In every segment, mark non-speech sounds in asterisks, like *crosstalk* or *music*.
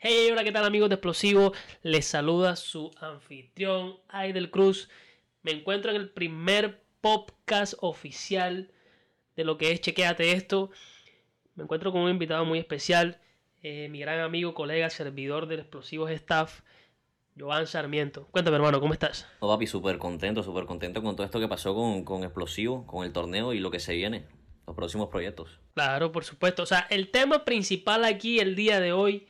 Hey, hola, ¿qué tal amigos de Explosivo? Les saluda su anfitrión, Aidel Cruz. Me encuentro en el primer podcast oficial de lo que es Chequéate esto. Me encuentro con un invitado muy especial, eh, mi gran amigo, colega, servidor del Explosivos Staff, Joan Sarmiento. Cuéntame, hermano, ¿cómo estás? No, papi, súper contento, súper contento con todo esto que pasó con, con Explosivo, con el torneo y lo que se viene, los próximos proyectos. Claro, por supuesto. O sea, el tema principal aquí el día de hoy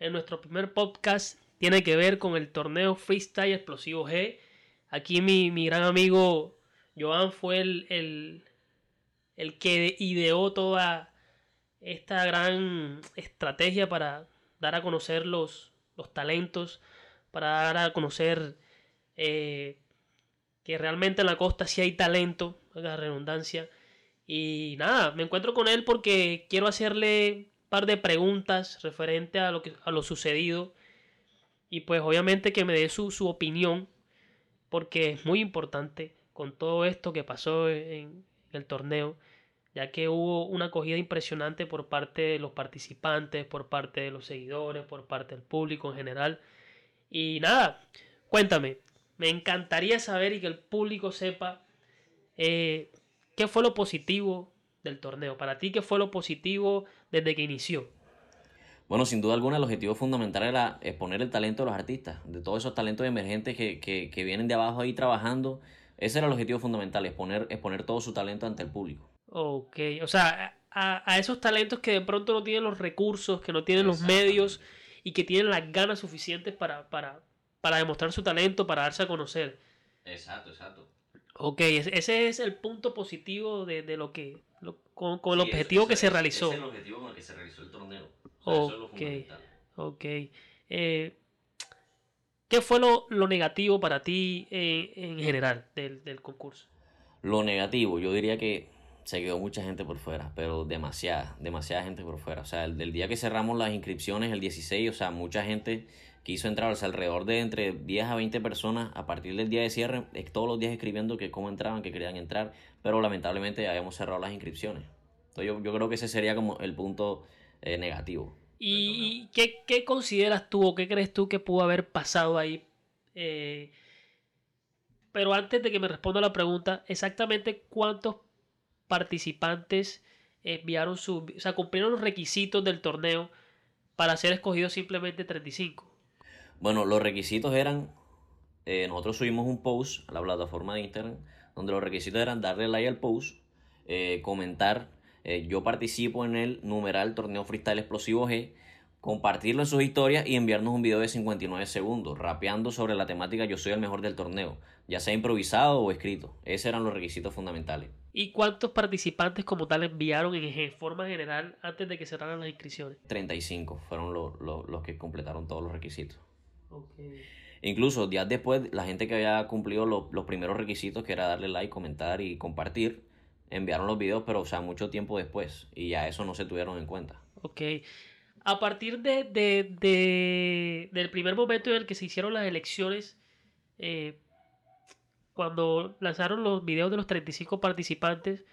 en nuestro primer podcast tiene que ver con el torneo Freestyle Explosivo G. Aquí mi, gran amigo Joan fue el, el, que ideó toda esta gran estrategia para dar a conocer los, los talentos, para dar a conocer eh, que realmente en la costa sí hay talento, la redundancia. Y nada, me encuentro con él porque quiero hacerle par de preguntas referente a lo, que, a lo sucedido y pues obviamente que me dé su, su opinión porque es muy importante con todo esto que pasó en, el torneo ya que hubo una acogida impresionante por parte de los participantes, por parte de los seguidores, por parte del público en general. Y nada, cuéntame, me encantaría saber y que el público sepa eh, qué fue lo positivo del torneo. Para ti, ¿qué fue lo positivo desde que inició? Bueno, sin duda alguna el objetivo fundamental era exponer el talento de los artistas, de todos esos talentos emergentes que, que, vienen de abajo ahí trabajando. Ese era el objetivo fundamental, exponer, exponer todo su talento ante el público. Ok, o sea, a, esos talentos que de pronto no tienen los recursos, que no tienen los medios y que tienen las ganas suficientes para, para, para demostrar su talento, para darse a conocer. Exacto, exacto. Ok, ese es el punto positivo de, de lo que, con, el objetivo que se realizó. Ese es el objetivo con el que se realizó el torneo. ok, ok. Eh, ¿Qué fue lo, lo, negativo para ti eh, en general del, del concurso? Lo negativo, yo diría que se quedó mucha gente por fuera, pero demasiada, demasiada gente por fuera. O sea, el, del día que cerramos las inscripciones, el 16, o sea, mucha gente quiso entrar, o sea, alrededor de entre 10 a 20 personas a partir del día de cierre, todos los días escribiendo que cómo entraban, que querían entrar, pero lamentablemente habíamos cerrado las inscripciones. Entonces yo, yo creo que ese sería como el punto eh, negativo. ¿Y qué, qué, consideras tú o qué crees tú que pudo haber pasado ahí? Eh, pero antes de que me responda la pregunta, exactamente cuántos participantes enviaron su, o sea, cumplieron los requisitos del torneo para ser escogidos simplemente 35. Bueno, los requisitos eran, eh, nosotros subimos un post a la plataforma de Instagram, donde los requisitos eran darle like al post, eh, comentar, eh, yo participo en el numeral torneo freestyle explosivo G, compartirlo en sus historias y enviarnos un video de 59 segundos, rapeando sobre la temática yo soy el mejor del torneo, ya sea improvisado o escrito. Esos eran los requisitos fundamentales. ¿Y cuántos participantes como tal enviaron en forma general antes de que cerraran las inscripciones? 35 fueron los que completaron todos los requisitos. Incluso días después, la gente que había cumplido los, primeros requisitos, que era darle like, comentar y compartir, enviaron los videos, pero o sea, mucho tiempo después. Y ya eso no se tuvieron en cuenta. Ok. A partir de, de, del primer momento en el que se hicieron las elecciones, eh, cuando lanzaron los videos de los 35 participantes,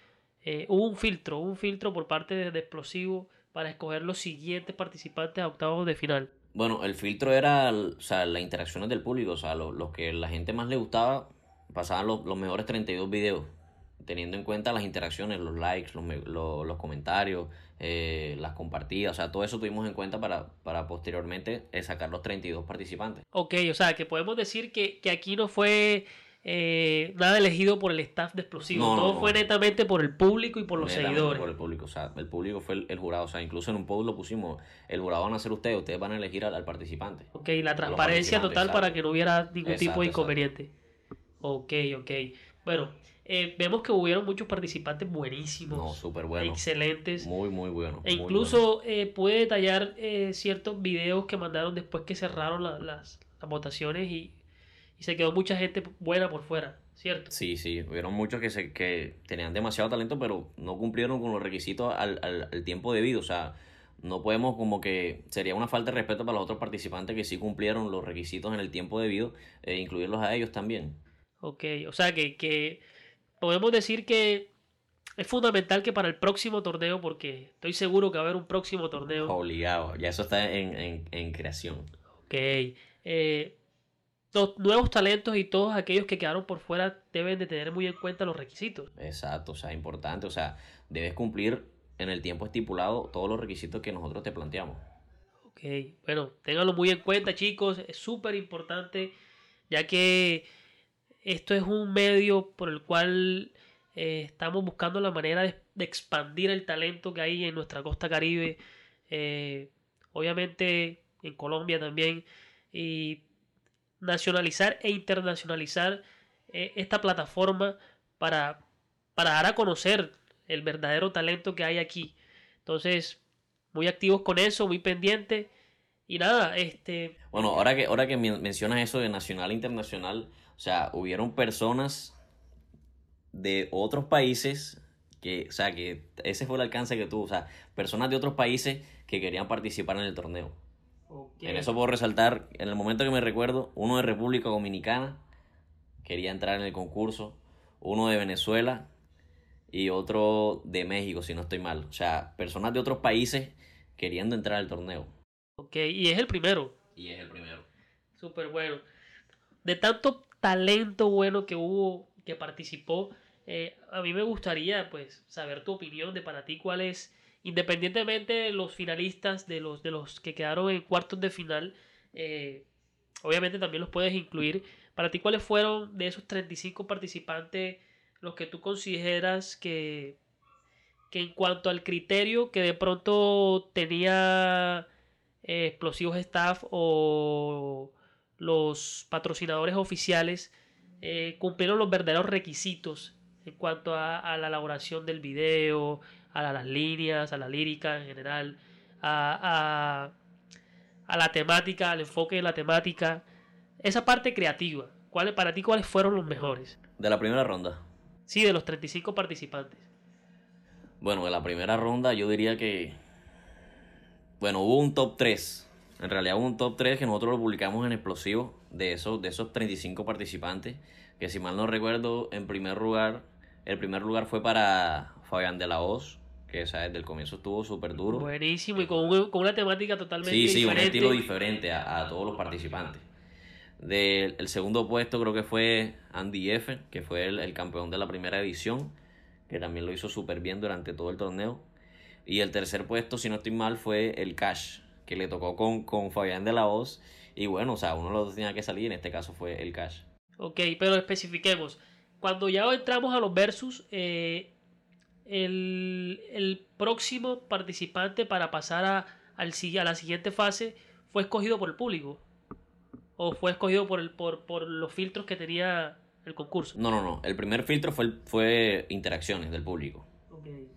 eh, hubo un filtro, un filtro por parte de, de Explosivo para escoger los siguientes participantes a octavos de final. Bueno, el filtro era o sea, las interacciones del público, o sea, lo, que la gente más le gustaba, pasaban los, mejores 32 videos, teniendo en cuenta las interacciones, los likes, los, los, comentarios, eh, las compartidas, o sea, todo eso tuvimos en cuenta para, para posteriormente sacar los 32 participantes. Ok, o sea, que podemos decir que, que aquí no fue eh, nada elegido por el staff de Explosivo. Todo fue netamente por el público y por los seguidores. Por el público, o sea, el público fue el, jurado. O sea, incluso en un post lo pusimos, el jurado van a ser ustedes, ustedes van a elegir al, participante. Ok, la transparencia total para que no hubiera ningún tipo de inconveniente. Ok, ok. Bueno, eh, vemos que hubieron muchos participantes buenísimos. No, súper buenos. Excelentes. Muy, muy buenos. E incluso eh, puede detallar eh, ciertos videos que mandaron después que cerraron las, las votaciones y y se quedó mucha gente buena por fuera, ¿cierto? Sí, sí, hubieron muchos que, se, que tenían demasiado talento, pero no cumplieron con los requisitos al, al, tiempo debido, o sea, no podemos como que sería una falta de respeto para los otros participantes que sí cumplieron los requisitos en el tiempo debido, e incluirlos a ellos también. Ok, o sea que, que podemos decir que es fundamental que para el próximo torneo, porque estoy seguro que va a haber un próximo torneo. Obligado, ya eso está en, creación. Ok. Eh, los nuevos talentos y todos aquellos que quedaron por fuera deben de tener muy en cuenta los requisitos. Exacto, o sea, importante, o sea, debes cumplir en el tiempo estipulado todos los requisitos que nosotros te planteamos. Ok, bueno, ténganlo muy en cuenta chicos, es súper importante ya que esto es un medio por el cual eh, estamos buscando la manera de, expandir el talento que hay en nuestra costa caribe, eh, obviamente en Colombia también, y nacionalizar e internacionalizar eh, esta plataforma para, para dar a conocer el verdadero talento que hay aquí. Entonces, muy activos con eso, muy pendientes. Y nada, este... Bueno, ahora que, ahora que mencionas eso de nacional e internacional, o sea, hubieron personas de otros países que, o sea, que ese fue el alcance que tuvo, o sea, personas de otros países que querían participar en el torneo. En eso puedo resaltar, en el momento que me recuerdo, uno de República Dominicana quería entrar en el concurso, uno de Venezuela y otro de México, si no estoy mal. O sea, personas de otros países queriendo entrar al torneo. Ok, y es el primero. Y es el primero. Súper bueno. De tanto talento bueno que hubo, que participó, eh, a mí me gustaría pues saber tu opinión de para ti cuál es independientemente de los finalistas, de los, de los que quedaron en cuartos de final, eh, obviamente también los puedes incluir. Para ti, ¿cuáles fueron de esos 35 participantes los que tú consideras que, que en cuanto al criterio que de pronto tenía eh, Explosivos Staff o los patrocinadores oficiales eh, cumplieron los verdaderos requisitos en cuanto a, a la elaboración del video, a las líneas, a la lírica en general, a, a, la temática, al enfoque de la temática, esa parte creativa. ¿Cuáles, para ti, cuáles fueron los mejores? De la primera ronda. Sí, de los 35 participantes. Bueno, de la primera ronda yo diría que... Bueno, hubo un top 3. En realidad hubo un top 3 que nosotros lo publicamos en Explosivo de esos, de esos 35 participantes. Que si mal no recuerdo, en primer lugar, el primer lugar fue para Fabián de la Hoz, que desde el comienzo estuvo súper duro. Buenísimo, y con, con, una temática totalmente diferente. Sí, sí, un estilo diferente a, a todos los participantes. Del el segundo puesto creo que fue Andy F., que fue el, campeón de la primera edición, que también lo hizo súper bien durante todo el torneo. Y el tercer puesto, si no estoy mal, fue el Cash, que le tocó con, con Fabián de la Hoz. Y bueno, o sea, uno de los dos tenía que salir, en este caso fue el Cash. Ok, pero especifiquemos. Cuando ya entramos a los versus, eh, el, próximo participante para pasar a, al, a la siguiente fase fue escogido por el público. ¿O fue escogido por, el, por, por los filtros que tenía el concurso? No, no, no. El primer filtro fue, fue interacciones del público.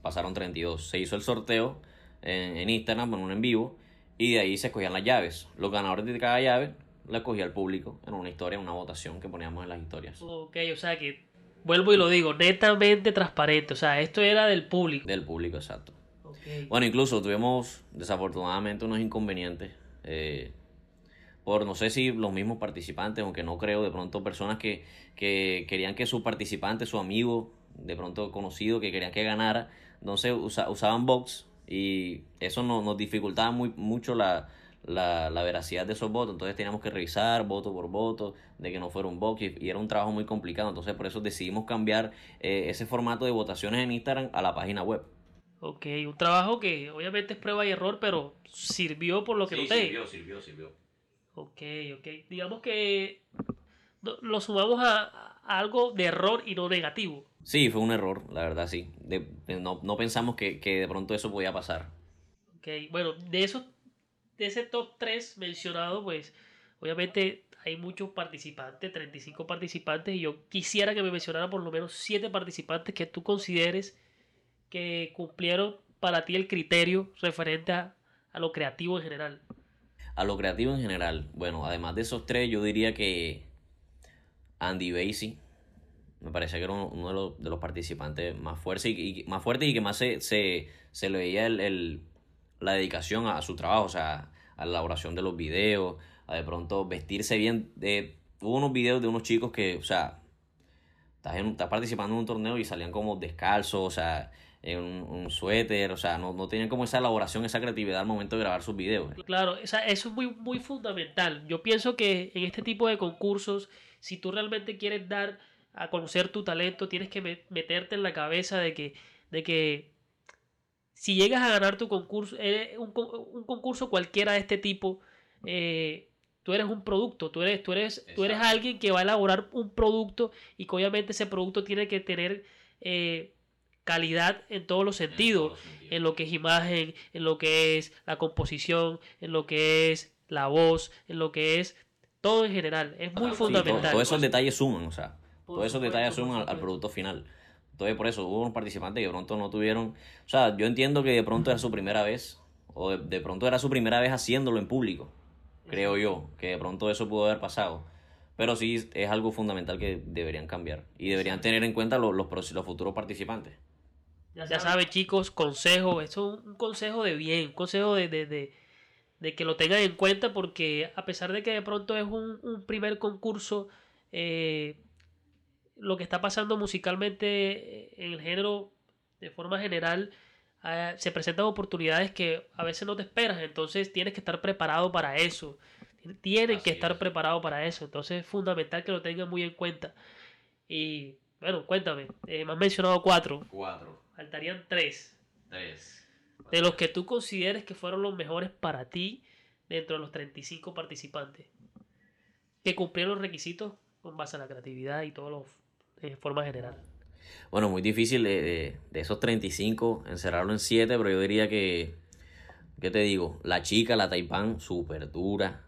Pasaron 32. Se hizo el sorteo en, en Instagram, en un en vivo, y de ahí se escogían las llaves. Los ganadores de cada llave la escogía el público en una historia, en una votación que poníamos en las historias. Ok, o sea que vuelvo y lo digo, netamente transparente. O sea, esto era del público. Del público, exacto. Bueno, incluso tuvimos desafortunadamente unos inconvenientes. Eh, por no sé si los mismos participantes, aunque no creo, de pronto personas que, que querían que su participante, su amigo, de pronto conocido, que querían que ganara, entonces usaban box y eso nos dificultaba muy, mucho la, la, la, veracidad de esos votos. Entonces teníamos que revisar voto por voto, de que no fuera un box y, era un trabajo muy complicado. Entonces por eso decidimos cambiar eh, ese formato de votaciones en Instagram a la página web. Ok, un trabajo que obviamente es prueba y error, pero sirvió por lo que sí, Sirvió, sirvió, sirvió. Ok, ok. Digamos que lo sumamos a, algo de error y no negativo. Sí, fue un error, la verdad, sí. no, no pensamos que, que de pronto eso podía pasar. Ok, bueno, de esos de ese top 3 mencionado, pues obviamente hay muchos participantes, 35 participantes, y yo quisiera que me mencionara por lo menos 7 participantes que tú consideres que cumplieron para ti el criterio referente a, lo creativo en general. A lo creativo en general, bueno, además de esos tres, yo diría que Andy Basie, me parece que era uno, de, los, participantes más fuertes y, más fuerte y que más se, se, se le veía el la dedicación a, su trabajo, o sea, a la elaboración de los videos, a de pronto vestirse bien. De, hubo unos videos de unos chicos que, o sea, estás, en- estás participando en un torneo y salían como descalzos, o sea, en un, suéter, o sea, no, no tenían como esa elaboración, esa creatividad al momento de grabar sus videos. Claro, o sea, eso es muy, muy fundamental. Yo pienso que en este tipo de concursos, si tú realmente quieres dar a conocer tu talento, tienes que me- meterte en la cabeza de que, de que si llegas a ganar tu concurso, eh, un, co- un concurso cualquiera de este tipo, eh, tú eres un producto, tú eres, tú eres, tú eres alguien que va a elaborar un producto y que obviamente ese producto tiene que tener eh, calidad en todos los sentidos en lo que es imagen, en lo que es la composición, en lo que es la voz, en lo que es todo en general. Es muy Sí, fundamental. todos esos detalles suman, o sea, Por todos esos detalles suman al, producto final. Entonces, por eso hubo unos participantes que de pronto no tuvieron. O sea, yo entiendo que de pronto era su primera vez, o de, de pronto era su primera vez haciéndolo en público, creo yo, que de pronto eso pudo haber pasado. Pero sí es algo fundamental que deberían cambiar y deberían tener en cuenta los, los, los futuros participantes. Ya saben, chicos, consejo, esto es un consejo de bien, un consejo de, de, de- de que lo tengan en cuenta porque a pesar de que de pronto es un, un primer concurso, eh, lo que está pasando musicalmente eh, en el género de forma general, eh, se presentan oportunidades que a veces no te esperas, entonces tienes que estar preparado para eso, tienen Así que estar es. preparados para eso, entonces es fundamental que lo tengan muy en cuenta. Y bueno, cuéntame, eh, me has mencionado cuatro, Cuatro, faltarían tres. tres. De los que tú consideres que fueron los mejores para ti dentro de los 35 participantes. Que cumplieron los requisitos con base a la creatividad y todo lo de forma general. Bueno, muy difícil de, de, de esos 35 encerrarlo en 7, pero yo diría que, ¿qué te digo? La chica, la Taipán, súper dura.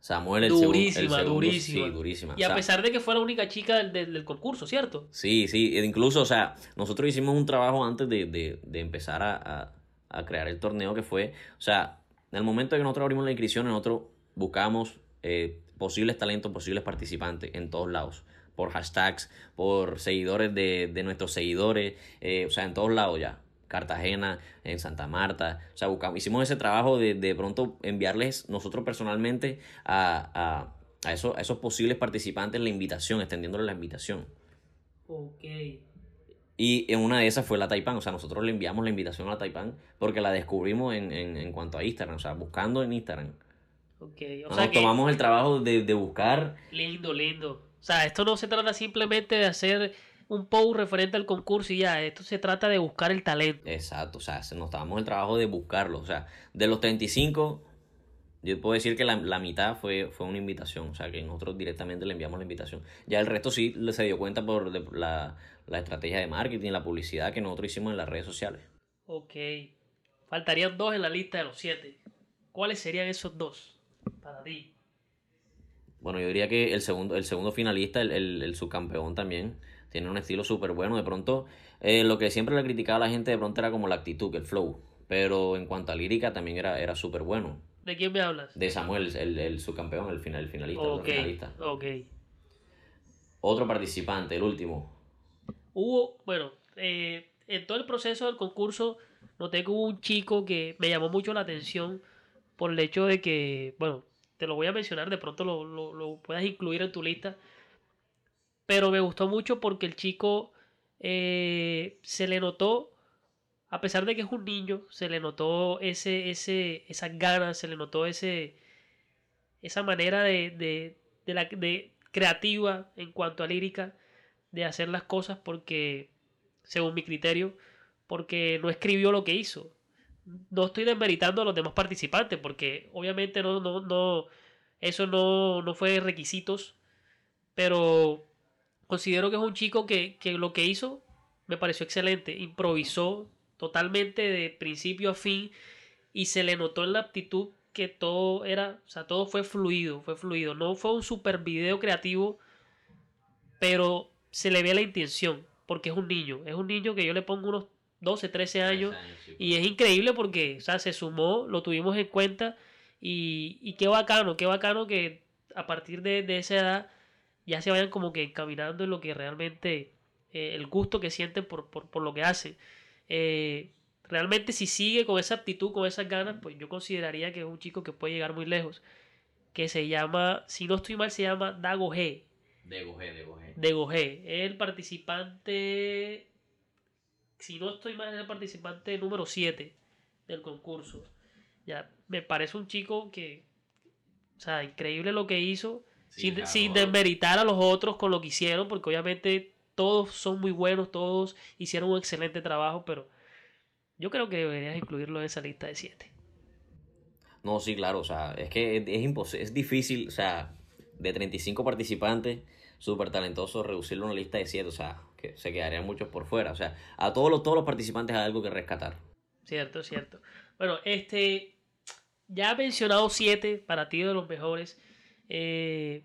Samuel, el Durísima, segundo, durísima. Sí, durísima. Y a O sea, pesar de que fue la única chica del, del- del concurso, ¿cierto? Sí, sí, e incluso, o sea, nosotros hicimos un trabajo antes de, de, de empezar a, a- a crear el torneo que fue, o sea, en el momento de que nosotros abrimos la inscripción, nosotros buscamos eh, posibles talentos, posibles participantes en todos lados, por hashtags, por seguidores de, de nuestros seguidores, eh, o sea, en todos lados ya. Cartagena, en Santa Marta, o sea, buscamos, hicimos ese trabajo de, de pronto enviarles nosotros personalmente a, a, a esos, a esos posibles participantes la invitación, extendiéndoles la invitación. Ok. Y en una de esas fue la Taipan, o sea, nosotros le enviamos la invitación a la Taipan porque la descubrimos en, en, en cuanto a Instagram, o sea, buscando en Instagram. Ok. O Nos sea que tomamos el trabajo de, de buscar, lindo, lindo. O sea, esto no se trata simplemente de hacer un post referente al concurso y ya. Esto se trata de buscar el talento. exacto, o sea, se- nos tomamos el trabajo de buscarlo, o sea, de los 35, yo puedo decir que la, la mitad fue, fue una invitación, o sea, que nosotros directamente le enviamos la invitación. Ya el resto sí se dio cuenta por la, la estrategia de marketing, la publicidad que nosotros hicimos en las redes sociales. Ok. Faltarían dos en la lista de los siete. ¿Cuáles serían esos dos para ti? Bueno, yo diría que el segundo, el segundo finalista, el, el, el subcampeón también, tiene un estilo súper bueno. De pronto, eh, lo que siempre le criticaba a la gente de pronto era como la actitud, el flow. Pero en cuanto a lírica también era, era súper bueno. ¿De quién me hablas? De Samuel, el, el subcampeón, el, final, el finalista, el Ok, finalista. ok. Otro participante, el último. Hubo, bueno, eh, en todo el proceso del concurso noté que hubo un chico que me llamó mucho la atención por el hecho de que, bueno, te lo voy a mencionar, de pronto lo, lo, lo puedas incluir en tu lista, pero me gustó mucho porque el chico eh, se le notó, a pesar de que es un niño, se le notó ese, ese, esas ganas, se le notó ese, esa manera de, de, de la, de creativa en cuanto a lírica de hacer las cosas porque, según mi criterio, porque no escribió lo que hizo. No estoy desmeritando a los demás participantes porque obviamente no, no, no, eso no, no fue requisitos, pero considero que es un chico que, que lo que hizo me pareció excelente, improvisó totalmente de principio a fin y se le notó en la aptitud que todo era, o sea, todo fue fluido, fue fluido. No fue un super video creativo, pero se le ve la intención, porque es un niño, es un niño que yo le pongo unos 12, 13 años y es increíble porque, o sea, se sumó, lo tuvimos en cuenta y, y qué bacano, qué bacano que a partir de, de esa edad ya se vayan como que encaminando en lo que realmente, eh, el gusto que sienten por, por, por lo que hacen. Eh, realmente si sigue con esa aptitud, con esas ganas, pues yo consideraría que es un chico que puede llegar muy lejos. Que se llama, si no estoy mal, se llama Dago G. Gogé. El participante, si no estoy mal, es el participante número 7 del concurso. Ya, me parece un chico que, o sea, increíble lo que hizo, sin, sin desmeritar a los otros con lo que hicieron, porque obviamente todos son muy buenos, todos hicieron un excelente trabajo, pero yo creo que deberías incluirlo en esa lista de 7. No, sí, claro, o sea, es que es, imposible, es difícil, o sea, de 35 participantes súper talentosos, reducirlo a una lista de 7, o sea, que se quedarían muchos por fuera, o sea, a todos los, todos los participantes hay algo que rescatar. Cierto, cierto. Bueno, este, ya he mencionado 7 para ti de los mejores. Eh,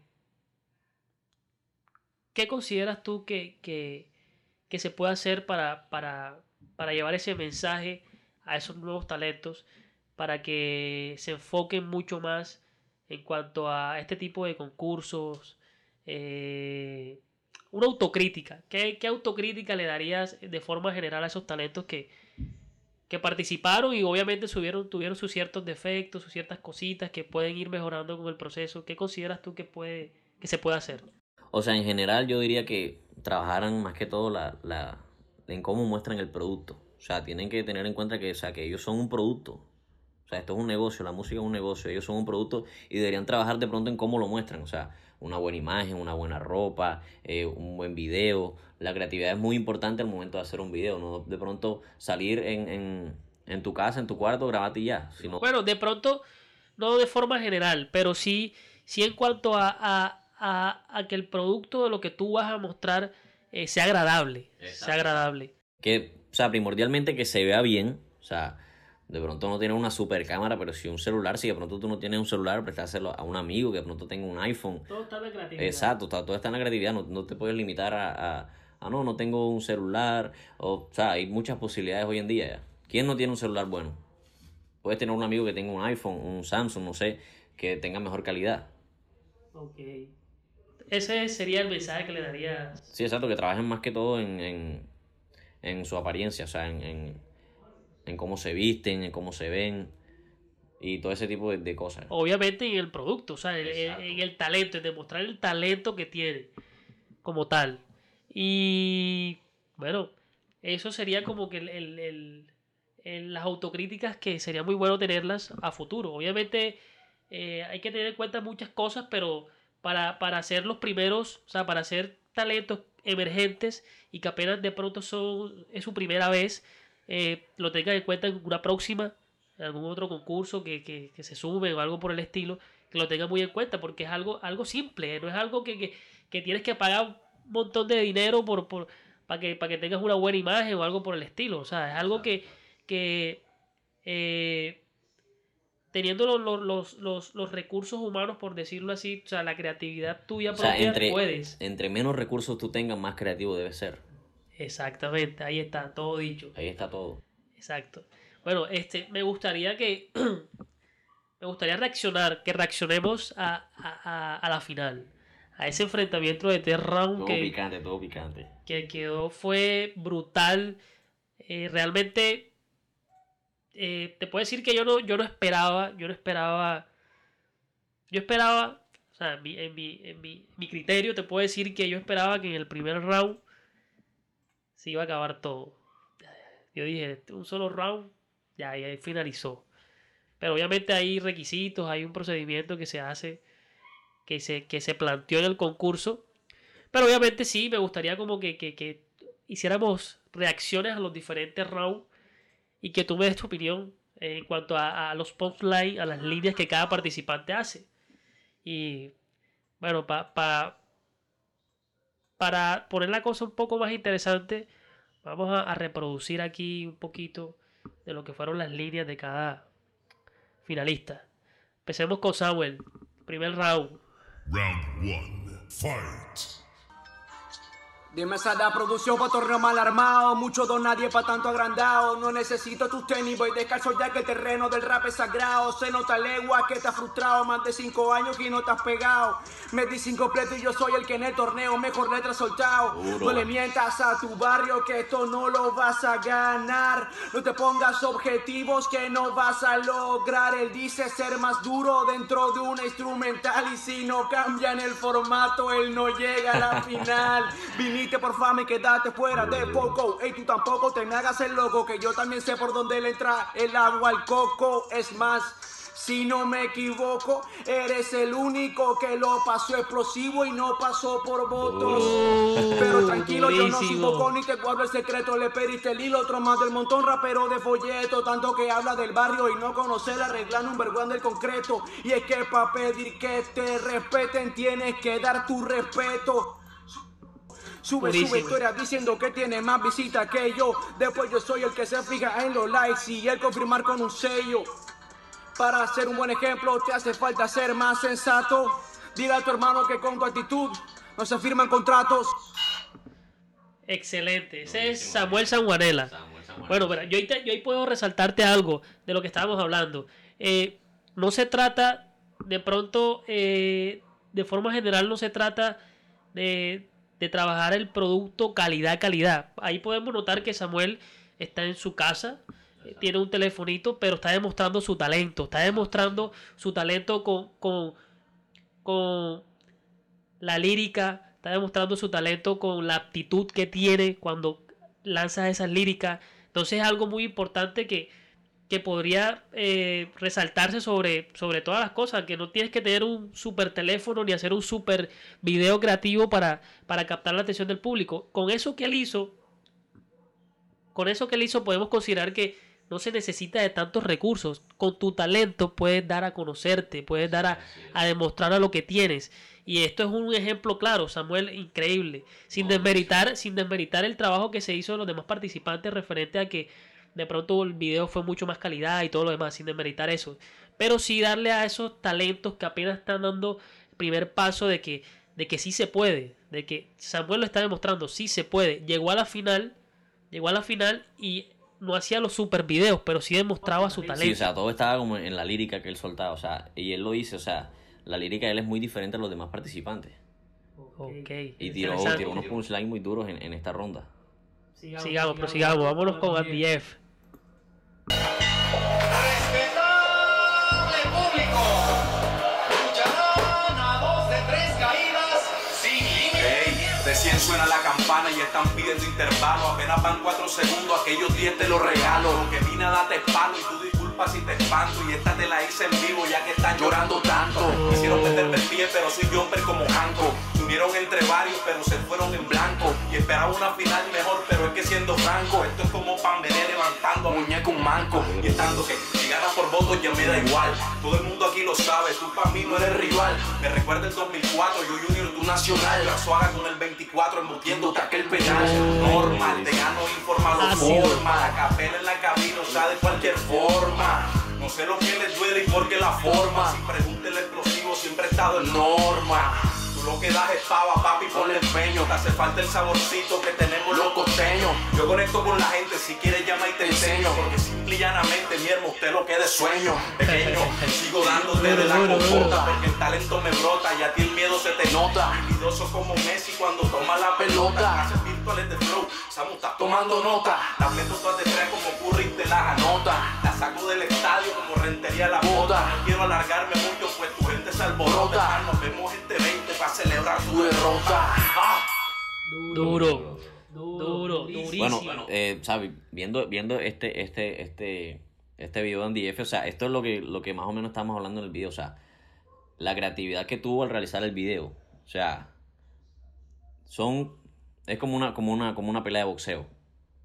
¿Qué consideras tú que, que, que se puede hacer para, para, para llevar ese mensaje a esos nuevos talentos? para que se enfoquen mucho más en cuanto a este tipo de concursos. Eh, una autocrítica. ¿Qué, autocrítica le darías de forma general a esos talentos que, que participaron y obviamente tuvieron sus ciertos defectos, sus ciertas cositas que pueden ir mejorando con el proceso? ¿Qué consideras tú que, puede, que se puede hacer? O sea, en general yo diría que trabajaran más que todo la, la, en cómo muestran el producto. O sea, tienen que tener en cuenta que, o sea, que ellos son un producto. O sea, esto es un negocio, la música es un negocio, ellos son un producto y deberían trabajar de pronto en cómo lo muestran. O sea, una buena imagen, una buena ropa, eh, un buen video. La creatividad es muy importante al momento de hacer un video, no de pronto salir en, en, tu casa, en tu cuarto, grabarte y ya. Sino... Bueno, de pronto, no de forma general, pero sí, sí en cuanto a, a, que el producto de lo que tú vas a mostrar eh, sea agradable. Sea agradable. Que, o sea, primordialmente que se vea bien. O sea, de pronto no tienes una super cámara, pero si un celular, si de pronto tú no tienes un celular, prestárselo a un amigo que de pronto tenga un iPhone. Todo está en la creatividad. Exacto, todo está en la creatividad. No, te puedes limitar a, a, no, no tengo un celular. O, o, sea, hay muchas posibilidades hoy en día ya. ¿Quién no tiene un celular bueno? Puedes tener un amigo que tenga un iPhone, un Samsung, no sé, que tenga mejor calidad. Ok. Ese sería el mensaje que le daría. Sí, exacto, que trabajen más que todo en, en, en su apariencia, o sea, en en cómo se visten, en cómo se ven y todo ese tipo de, cosas. Obviamente en el producto, o sea, en, el talento, en demostrar el talento que tiene como tal. Y bueno, eso sería como que el, las autocríticas que sería muy bueno tenerlas a futuro. Obviamente eh, hay que tener en cuenta muchas cosas, pero para, para ser los primeros, o sea, para ser talentos emergentes y que apenas de pronto son, es su primera vez, eh, lo tengan en cuenta en una próxima, en algún otro concurso que, que, que, se sume o algo por el estilo, que lo tengan muy en cuenta, porque es algo, algo simple, no es algo que, que tienes que pagar un montón de dinero por, por, para, que, para que tengas una buena imagen o algo por el estilo. O sea, es algo que, que eh, teniendo los, los, los, los, recursos humanos, por decirlo así, o sea, la creatividad tuya propia, entre, puedes. Entre menos recursos tú tengas, más creativo debe ser. Exactamente, ahí está todo dicho. Ahí está todo. Exacto. Bueno, este, me gustaría que. *clears throat* me gustaría reaccionar, que reaccionemos a, a, a, la final. A ese enfrentamiento de Terra Round todo que. picante, todo picante. Que quedó, fue brutal. Eh, realmente. Eh, te puedo decir que yo no, yo no esperaba. Yo no esperaba. Yo esperaba. O sea, en mi, en mi, en mi, mi criterio, te puedo decir que yo esperaba que en el primer round se iba a acabar todo. Yo dije, un solo round, ya, y ahí finalizó. Pero obviamente hay requisitos, hay un procedimiento que se hace, que se, que se planteó en el concurso. Pero obviamente sí, me gustaría como que, que, hiciéramos reacciones a los diferentes rounds y que tú me des tu opinión en cuanto a, a los punchlines, a las líneas que cada participante hace. Y bueno, para para poner la cosa un poco más interesante, vamos a, reproducir aquí un poquito de lo que fueron las líneas de cada finalista. Empecemos con Samuel. Primer round. Round 1. Fight. Dime esa da producción pa' torneo mal armado. Mucho don nadie pa' tanto agrandado. No necesito tus tenis, voy descalzo ya que el terreno del rap es sagrado. Se nota legua que estás frustrado. Más de cinco años y no has pegado. Me di cinco pletos y yo soy el que en el torneo mejor letra soltado. No le mientas a tu barrio que esto no lo vas a ganar. No te pongas objetivos que no vas a lograr. Él dice ser más duro dentro de una instrumental. Y si no cambian el formato, él no llega a la *laughs* final. Viniste por fama y quedaste fuera de poco. Ey, tú tampoco te me hagas el loco, que yo también sé por dónde le entra el agua al coco. Es más, si no me equivoco, eres el único que lo pasó explosivo y no pasó por votos. Pero tranquilo, yo no soy poco ni te guardo el secreto. Le pediste el hilo, otro más del montón rapero de folleto. Tanto que habla del barrio y no conoce la regla number one del concreto. Y es que para pedir que te respeten, tienes que dar tu respeto. Sube su historia diciendo que tiene más visitas que yo. Después yo soy el que se fija en los likes y el confirmar con un sello. Para ser un buen ejemplo te hace falta ser más sensato. Dile a tu hermano que con tu actitud no se firman contratos. Excelente. Ese es. Samuel Sanguanela. Bueno, mira, yo ahí, te- yo ahí puedo resaltarte algo de lo que estábamos hablando. Eh, no se trata, de pronto, eh, de forma general, no se trata de, de trabajar el producto calidad-calidad. Ahí podemos notar que Samuel está en su casa, eh, tiene un telefonito, pero está demostrando su talento. Está demostrando su talento con, con, con la lírica, está demostrando su talento con la aptitud que tiene cuando lanza esas líricas. Entonces es algo muy importante que, que podría eh, resaltarse sobre, sobre todas las cosas, que no tienes que tener un super teléfono ni hacer un super video creativo para, para captar la atención del público. Con eso que él hizo, con eso que él hizo podemos considerar que no se necesita de tantos recursos. Con tu talento puedes dar a conocerte, puedes dar a, a demostrar a lo que tienes. Y esto es un ejemplo claro, Samuel, increíble. Sin desmeritar, sin desmeritar el trabajo que se hizo de los demás participantes referente a que de pronto el video fue mucho más calidad y todo lo demás, sin desmeritar eso. Pero sí darle a esos talentos que apenas están dando el primer paso de que, de que sí se puede, de que Samuel lo está demostrando, sí se puede. Llegó a la final, llegó a la final y no hacía los super videos, pero sí demostraba su talento. Sí, o sea, todo estaba como en la lírica que él soltaba, o sea, y él lo dice, o sea, la lírica de él es muy diferente a los demás participantes. Ok, Y tiró, tiró unos punchlines muy duros en, en esta ronda. Sigamos, prosigamos, vámonos con ADF. Respetable público, lucharán a dos de tres caídas sin límite. Ey, recién suena la campana y están pidiendo intervalo. Apenas van cuatro segundos, aquellos 10 te lo regalo. Lo que vine a darte palo y tú disculpas si te espanto. Y esta te la hice en vivo ya que están llorando tanto. Quisieron meterme el pie, pero soy jumper como Hanco. Se unieron entre varios, pero se fueron en blanco. Y esperaba una final mejor, pero es que siendo franco, esto es como Pamela levantando a muñeco un manco. Y estando que si ganas por votos ya me da igual. Todo el mundo aquí lo sabe, tú para mí no eres rival. Me recuerda el 2004, yo junior, tú nacional. La suaga con el 24, embutiéndote aquel penal. Normal, te gano informado Ácido. forma. La capela en la cabina, o sea, de cualquier forma. No sé lo que les duele y por qué la forma. Si pregunta el explosivo, siempre he estado en norma. Tú lo que das es pava, papi, ponle empeño. Te hace falta el saborcito que tenemos los costeños. Yo conecto con la gente, si quieres llama y te enseño. Porque simple y llanamente, mi hermano, usted lo que de sueño. Pequeño, sigo dándote de la compota. Porque el talento me brota y a ti el miedo se te nota. Habilidoso como Messi cuando toma la pelota. Haces virtuales de flow, Samu está tomando nota. Las meto todas de tres como Curry y te las anota. La saco del estadio como rentería la bota. No quiero alargarme mucho, pues tu gente se alborota. Nos vemos este 20 para celebrar tu derrota. Ah. Duro, duro, durísimo. Bueno, eh, ¿sabes? Viendo, viendo este, este, este, este video de NDF, o sea, esto es lo que, lo que más o menos estamos hablando en el video, o sea, la creatividad que tuvo al realizar el video, o sea, son, es como una, como una, como una pelea de boxeo.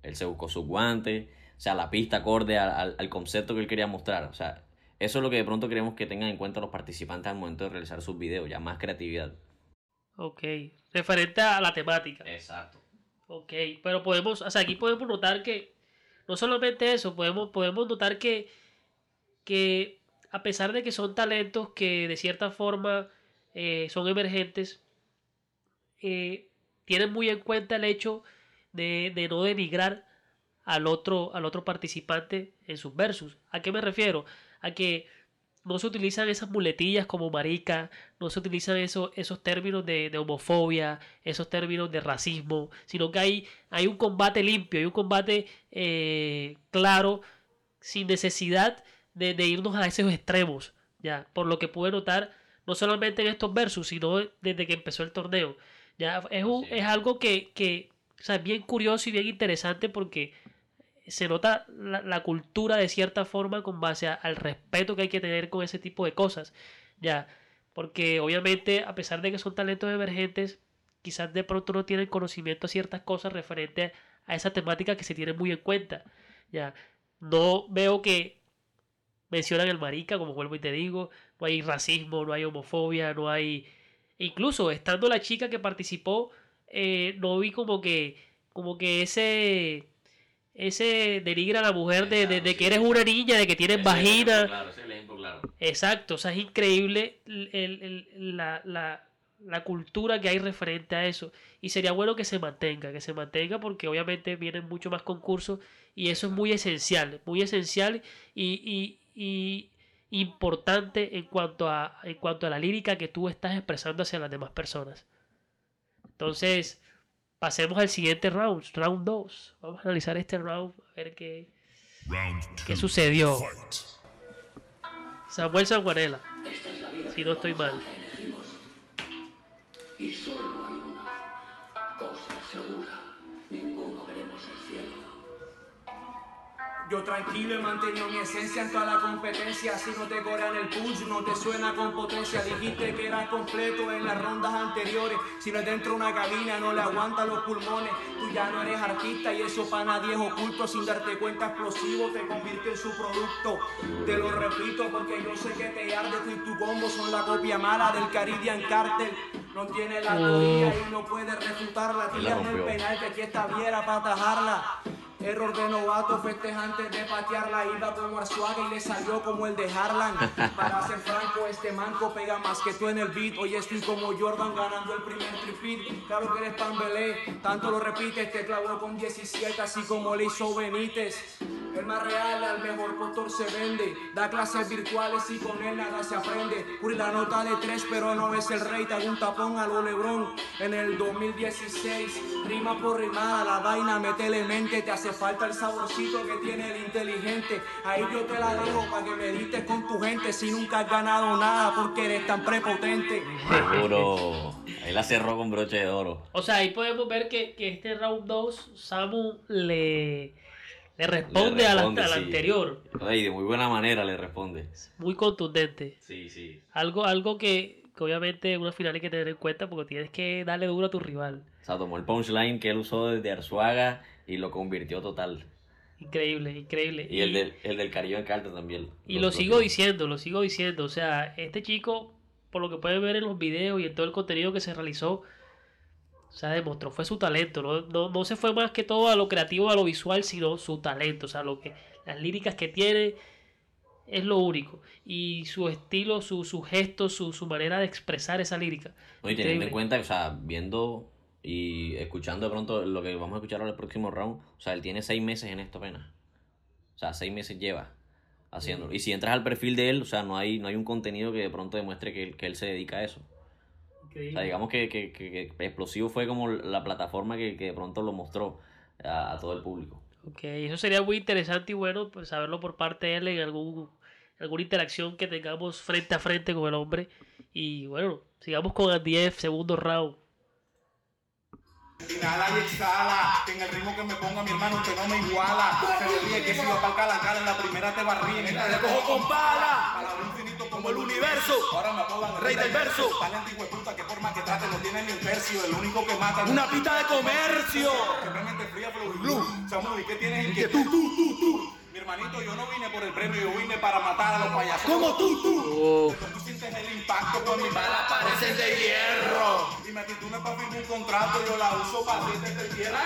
Él se buscó sus guantes, o sea, la pista acorde al, al- al concepto que él quería mostrar, o sea, eso es lo que de pronto queremos que tengan en cuenta los participantes al momento de realizar sus videos, ya más creatividad. Ok, referente a la temática. Exacto. Ok, pero podemos, o sea, aquí podemos notar que, no solamente eso, podemos, podemos notar que, que a pesar de que son talentos que de cierta forma eh, son emergentes, eh, tienen muy en cuenta el hecho de, de no denigrar al otro, al otro participante en sus versos. ¿A qué me refiero? A que no se utilizan esas muletillas como marica, no se utilizan esos, esos términos de, de homofobia, esos términos de racismo, sino que hay, hay un combate limpio, hay un combate eh, claro, sin necesidad de, de irnos a esos extremos, ya, por lo que pude notar, no solamente en estos versos, sino desde que empezó el torneo. Ya, es, un- es es. algo que, que o sea, es bien curioso y bien interesante porque se nota la, cultura de cierta forma con base al respeto que hay que tener con ese tipo de cosas. Ya, porque obviamente, a pesar de que son talentos emergentes, quizás de pronto no tienen conocimiento a ciertas cosas referente a esa temática que se tiene muy en cuenta. Ya, no veo que mencionan el marica, como vuelvo y te digo, no hay racismo, no hay homofobia, no hay... Incluso estando la chica que participó, eh, no vi como que, como que ese, ese denigra a la mujer de, de- de que eres una niña, de que tienes Ese ejemplo vagina. Claro, ese es el ejemplo claro. Exacto, o sea, es increíble el- el- el- la, la- la cultura que hay referente a eso. Y sería bueno que se mantenga, que se mantenga porque obviamente vienen mucho más concursos y eso es muy esencial, muy esencial y, y- y importante en cuanto, a, en cuanto a la lírica que tú estás expresando hacia las demás personas. Entonces, pasemos al siguiente round, round 2. Vamos a analizar este round, a ver qué, qué sucedió. Samuel Sanguanela, si no estoy mal. Yo tranquilo he mantenido mi esencia en toda la competencia. Si no te corean el punch, no te suena con potencia. Dijiste que eras completo en las rondas anteriores. Si no es dentro de una cabina, no le aguanta los pulmones. Tú ya no eres artista y eso para nadie es oculto. Sin darte cuenta, explosivo te convierte en su producto. Te lo repito porque yo sé que te arde. Tú y tu combo son la copia mala del Caribbean Cartel. No tiene la teoría y no puede refutarla. Él la Tírame el rompió. penal que aquí está Viera para atajarla. Error de novato, festejantes de patearla. Iba como Arzuaga y le salió como el de Harlan. Para ser franco, este manco pega más que tú en el beat. Hoy estoy como Jordan ganando el primer tripit. Claro que eres pambelé, tanto lo repites. Te clavó con 17, así como le hizo Benítez. El más real, al mejor postor se vende. Da clases virtuales y con él nada se aprende. Curi la nota de tres, pero no es el rey. Te hago un tapón a lo Lebron. En el 2016, rima por rimada, la vaina, métele mente. Te hace falta el saborcito que tiene el inteligente. Ahí yo te la dejo para que medites con tu gente. Si nunca has ganado nada porque eres tan prepotente. Seguro. Ahí la cerró con broche de oro. O sea, ahí podemos ver que, que este round 2, Samu le, le responde, Le a la- responde, a la, sí. anterior. Ay, de muy buena manera le responde. Muy contundente. Sí, sí. Algo, algo que, que obviamente en una final hay que tener en cuenta porque tienes que darle duro a tu rival. O sea, tomó el punchline que él usó desde Arzuaga y lo convirtió total. Increíble, increíble. Y el del, el del Caribbean Carter también. Y lo sigo diciendo, lo sigo diciendo. O sea, este chico, por lo que pueden ver en los videos y en todo el contenido que se realizó, o sea, demostró, fue su talento. No, no, no se fue más que todo a lo creativo, a lo visual, sino su talento. O sea, lo que, las líricas que tiene es lo único. Y su estilo, su, su gesto, su, su manera de expresar esa lírica. Y teniendo en cuenta, o sea, viendo y escuchando de pronto lo que vamos a escuchar ahora el próximo round, o sea, él tiene seis meses en esto apenas. O sea, seis meses lleva haciéndolo. Y si entras al perfil de él, o sea, no hay, no hay un contenido que de pronto demuestre que, él- que él se dedica a eso. O sea, digamos que, que, que- Explosivo fue como la plataforma que, que de pronto lo mostró a, a todo el público. Ok, eso sería muy interesante y bueno pues, saberlo por parte de él en algún, alguna interacción que tengamos frente a frente con el hombre. Y bueno, sigamos con el 10, segundo round. Inhala y exhala, que en el ritmo que me ponga mi hermano usted no me iguala. Se le ríe que si va para calancar en la primera te esta te cojo con pala. Palabra infinito como el universo. Ahora me apodan rey del verso. Vale antiguo puta que forma que trate no tiene ni un tercio. El único que mata una pista de comercio. Que realmente fría flow y blue. ¿y qué tienes inquietud? Tú, tú, tú. Mi hermanito, yo no vine por el premio, yo vine para matar a los payasos. Como tú, tú. Sientes el impacto con mi bala parecen de hierro. Y me titulo para firmar un contrato, yo la uso para hacerte el tierra.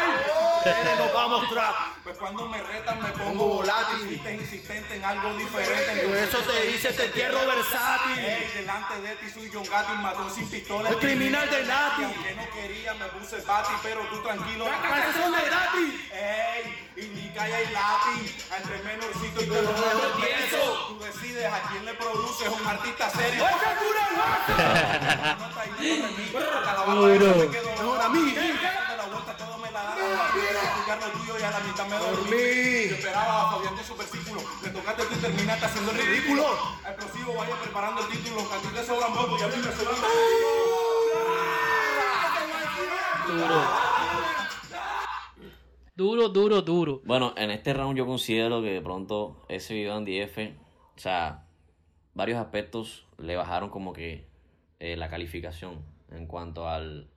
Nene, nos va a mostrar. Pues cuando me retan me pongo volátil. Insistente en algo diferente. Por eso te dice te entierro versátil. Ey, delante de ti soy John Gatti, un matón sin pistola. El criminal de Nati. aunque no quería me puse bati, pero tú tranquilo. Eso son de gratis. Ey, indica y latin, entre menorcito y te lo decides a quién le produces, un artista serio. A mí. Dando la vuelta todo me la da. Estudiar lo tuyo y a la mitad me dormí. Yo esperaba a Fabián de su versículo. Le tocaste tú y terminaste haciendo el ridículo. Explosivo, vaya preparando el título. Que a ti te sobran votos y a mí me sobran Duro. Duro, duro, duro. Bueno, en este round yo considero que de pronto ese video de Andy F, o sea, varios aspectos le bajaron como que eh, la calificación en cuanto al,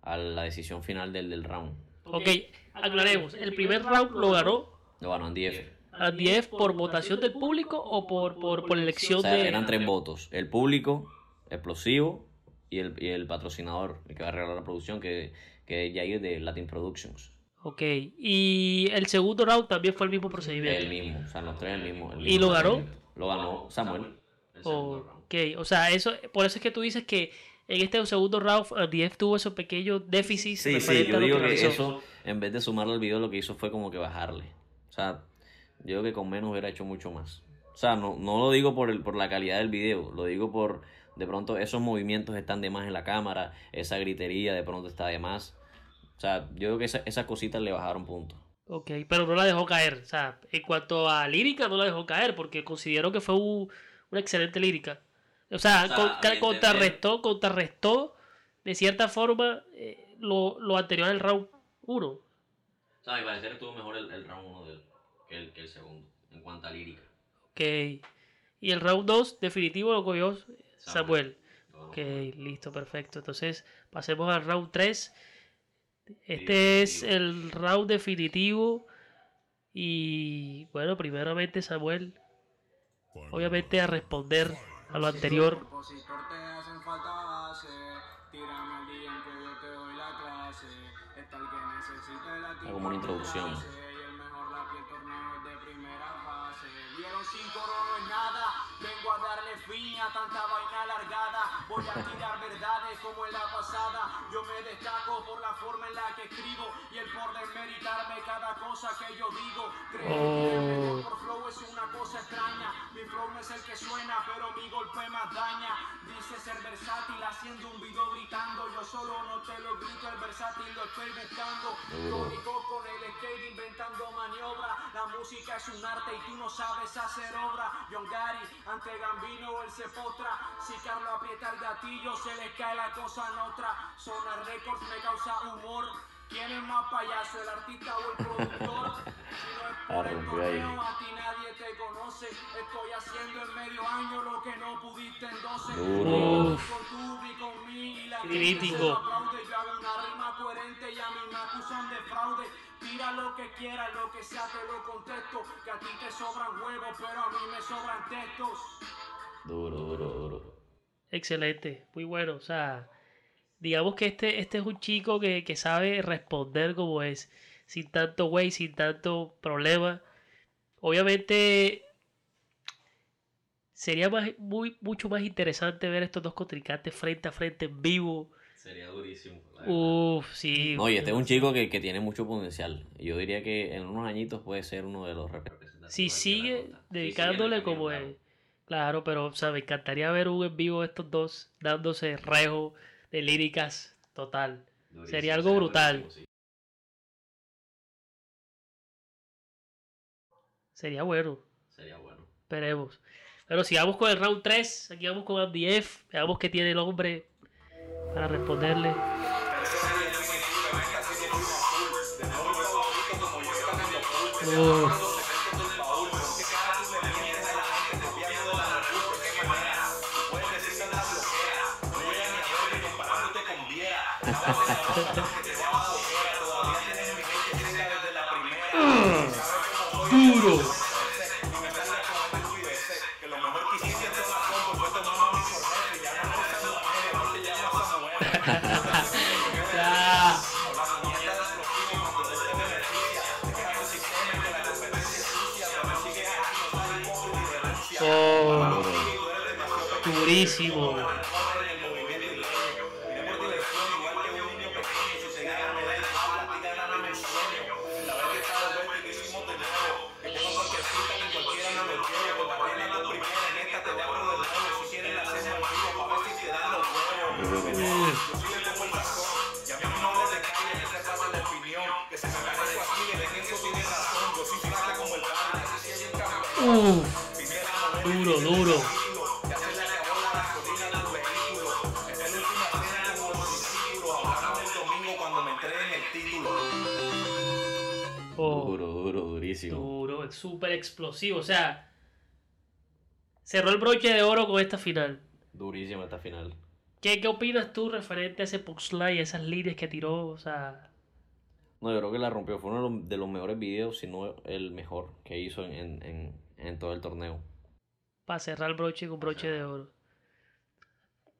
a la decisión final del, del round. Ok, aclaremos. El primer round lo ganó Lo ganó Andy F. a 10 por votación del público o por, por, por elección O sea, de... eran tres votos. El público, explosivo y el, y el patrocinador, el que va a regalar la producción, que, que es Jair de Latin Productions. Ok, y el segundo round también fue el mismo procedimiento. El mismo, o sea, los tres el mismo. el ¿Y mismo lo ganó? Lo ganó Samuel. el segundo round. Ok, o sea, eso, por eso es que tú dices que en este segundo round a 10 tuvo esos pequeños déficits. Sí, sí, yo digo que eso, en vez de sumarle al video, lo que hizo fue como que bajarle. O sea, yo digo que con menos hubiera hecho mucho más. O sea, no, no lo digo por, el, por la calidad del video, lo digo por, de pronto, esos movimientos están de más en la cámara, esa gritería de pronto está de más. O sea, yo creo que esa- esas cositas le bajaron puntos. Ok, pero no la dejó caer. O sea, en cuanto a lírica, no la dejó caer porque considero que fue un- una excelente lírica. O sea, O sea, con- contrarrestó, contrarrestó de cierta forma eh, lo, lo anterior al round 1. O sea, a mi parecer estuvo mejor el, el round 1 que el, que el segundo, en cuanto a lírica. Ok. Y el round 2, definitivo, lo cogió Samuel. Ganó. Ok, listo, perfecto. Entonces, pasemos al round 3. Este es el round definitivo. Y bueno, primeramente Samuel, obviamente a responder a lo anterior. Como una introducción. Vieron nada. Vengo a darle fin a tanta vaina alargada. Voy a tirar verdades como en la pasada. Yo me destaco por la forma en la que escribo y el por desmeritarme cada cosa que yo digo. Creer que el mejor por flow es una cosa extraña. Mi flow no es el que suena, pero mi golpe más daña. Dice ser versátil haciendo un video gritando. Yo solo no te lo grito, el versátil lo estoy buscando. Código con el skate inventando maniobra. La música es un arte y tú no sabes hacer obra. John Gary, ante Gambino él se postra. Si Carlos aprieta el gatillo, se le cae la cosa en otra. Sonar Records me causa humor. ¿Quién es más payaso, el artista o el productor? *laughs* Si no es por Ah, el torneo, a ti nadie te conoce. Estoy haciendo en medio año lo que no pudiste en 12. Duro. Uf. Con tu y con mí y la Crítico. Yo hago una rima coherente y a mí me acusan de fraude. Tira lo que quieras, lo que sea te lo contesto. Que a ti te sobran huevos, pero a mí me sobran textos. Duro, duro, duro. Excelente, muy bueno. O sea, digamos que este, este es un chico que, que sabe responder como es, sin tanto güey, sin tanto problema. Obviamente sería más, muy, mucho más interesante ver estos dos contrincantes frente a frente en vivo. Sería durísimo. Uf, sí. No, y este es un chico que, que tiene mucho potencial. Yo diría que en unos añitos puede ser uno de los representantes. Si sigue dedicándole sigue como es. Claro, pero o sea, me encantaría ver un en vivo de estos dos dándose rejo de líricas total. sería algo brutal. durísimo, sí. Sería bueno. Sería bueno. Esperemos. Pero sigamos con el round 3. Aquí vamos con Andy F. Veamos qué tiene el hombre para responderle. Duro. El título. Oh, Duro, duro, durísimo. duro, es súper explosivo. O sea, cerró el broche de oro con esta final. Durísimo esta final. ¿Qué, qué opinas tú referente a ese punchline, esas líneas que tiró? O sea, No, yo creo que la rompió. Fue uno de los, de los mejores videos, si no el mejor que hizo en, en, en, todo el torneo. para cerrar el broche con broche de oro.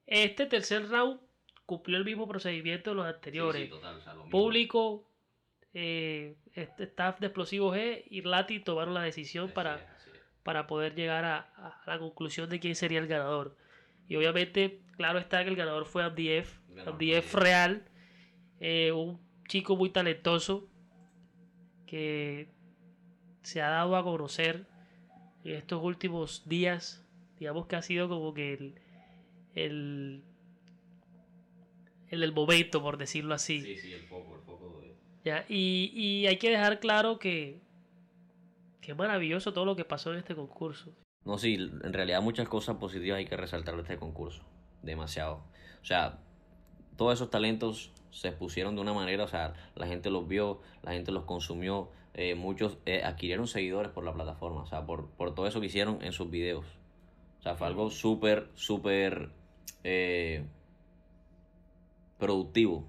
Este tercer round cumplió el mismo procedimiento de los anteriores. total, o sea, lo mismo. Público, eh, este staff de Explosivo G y Lati tomaron la decisión Así para, es, así es. para poder llegar a, a la conclusión de quién sería el ganador. Y obviamente, claro está que el ganador fue Abdief, Abdief Real, eh, un chico muy talentoso que se ha dado a conocer estos últimos días. Digamos que ha sido como que el, el, el del momento, por decirlo así. Sí, sí, el foco, el foco de... Ya, y, y hay que dejar claro que, que es maravilloso todo lo que pasó en este concurso. No, sí, en realidad muchas cosas positivas hay que resaltar de este concurso. Demasiado. O sea, todos esos talentos se expusieron de una manera, o sea, la gente los vio, la gente los consumió, eh, muchos eh, adquirieron seguidores por la plataforma, o sea, por, por todo eso que hicieron en sus videos. O sea, fue algo súper, súper eh, productivo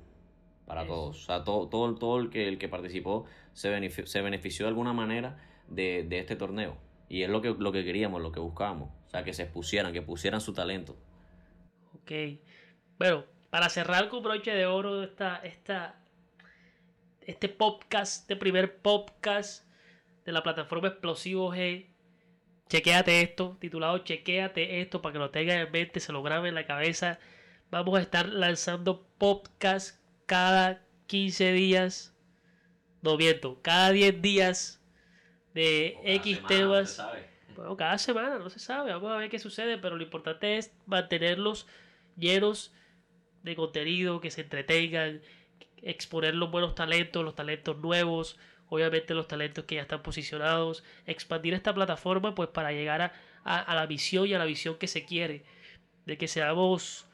para Eso. todos. O sea, todo, todo, todo el, que, el que participó se, benefi- se benefició de alguna manera de, de este torneo. Y es lo que, lo que queríamos, lo que buscábamos. O sea, que se expusieran, que pusieran su talento. Ok. Bueno, para cerrar con broche de oro esta, esta, este podcast, este primer podcast de la plataforma Explosivo G. Chequéate esto, titulado Chequéate esto para que lo tengan en mente, se lo graben en la cabeza. Vamos a estar lanzando podcast cada 15 días. No miento, cada 10 días de X temas. Bueno, cada semana, no se sabe, vamos a ver qué sucede, pero lo importante es mantenerlos llenos de contenido, que se entretengan, exponer los buenos talentos, los talentos nuevos, obviamente los talentos que ya están posicionados, expandir esta plataforma pues para llegar a, a- la visión y a la visión que se quiere, de que seamos,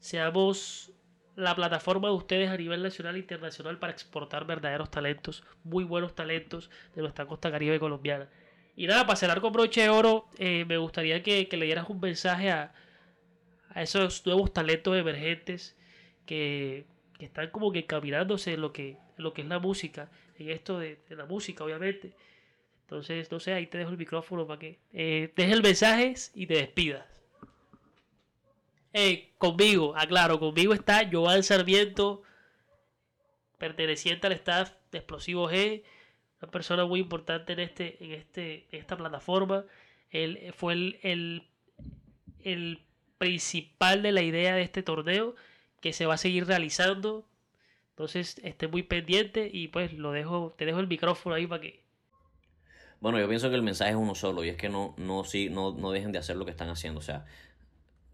seamos la plataforma de ustedes a nivel nacional e internacional para exportar verdaderos talentos, muy buenos talentos de nuestra costa caribe colombiana. Y nada, para cerrar con broche de oro, eh, me gustaría que, que le dieras un mensaje a, a esos nuevos talentos emergentes que, están como que encaminándose en lo que, lo que es la música, en esto de, la música, obviamente. Entonces, no sé, ahí te dejo el micrófono para que eh, el mensaje y te despidas. Eh, conmigo, aclaro, conmigo está Joan Sarmiento, perteneciente al staff de Explosivo G, una persona muy importante en este, en este, en esta plataforma. Él fue el, el principal de la idea de este torneo que se va a seguir realizando. Entonces, esté muy pendiente y pues lo dejo, te dejo el micrófono ahí para que. Bueno, yo pienso que el mensaje es uno solo y es que no, no, sí, no, no dejen de hacer lo que están haciendo. O sea,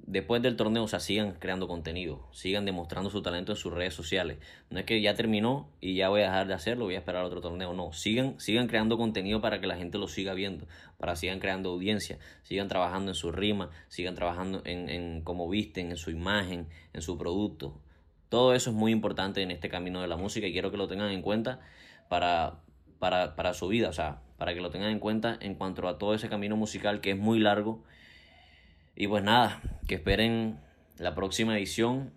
después del torneo, o sea, sigan creando contenido, sigan demostrando su talento en sus redes sociales. No es que ya terminó y ya voy a dejar de hacerlo, voy a esperar otro torneo. No, sigan, sigan creando contenido para que la gente lo siga viendo, para sigan creando audiencia, sigan trabajando en su rima, sigan trabajando en, en cómo visten, en su imagen, en su producto. Todo eso es muy importante en este camino de la música y quiero que lo tengan en cuenta para, para, para su vida, o sea, para que lo tengan en cuenta en cuanto a todo ese camino musical que es muy largo. Y pues nada, que esperen la próxima edición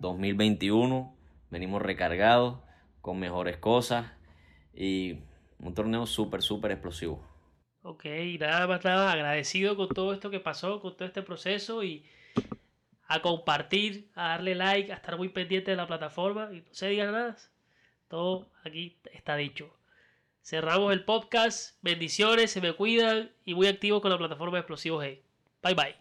2021. Venimos recargados con mejores cosas y un torneo súper, súper explosivo. Ok, nada más nada, agradecido con todo esto que pasó, con todo este proceso y a compartir, a darle like, a estar muy pendiente de la plataforma y no se diga nada. Todo aquí está dicho. Cerramos el podcast. Bendiciones, se me cuidan y muy activos con la plataforma de Explosivos G. Bye bye.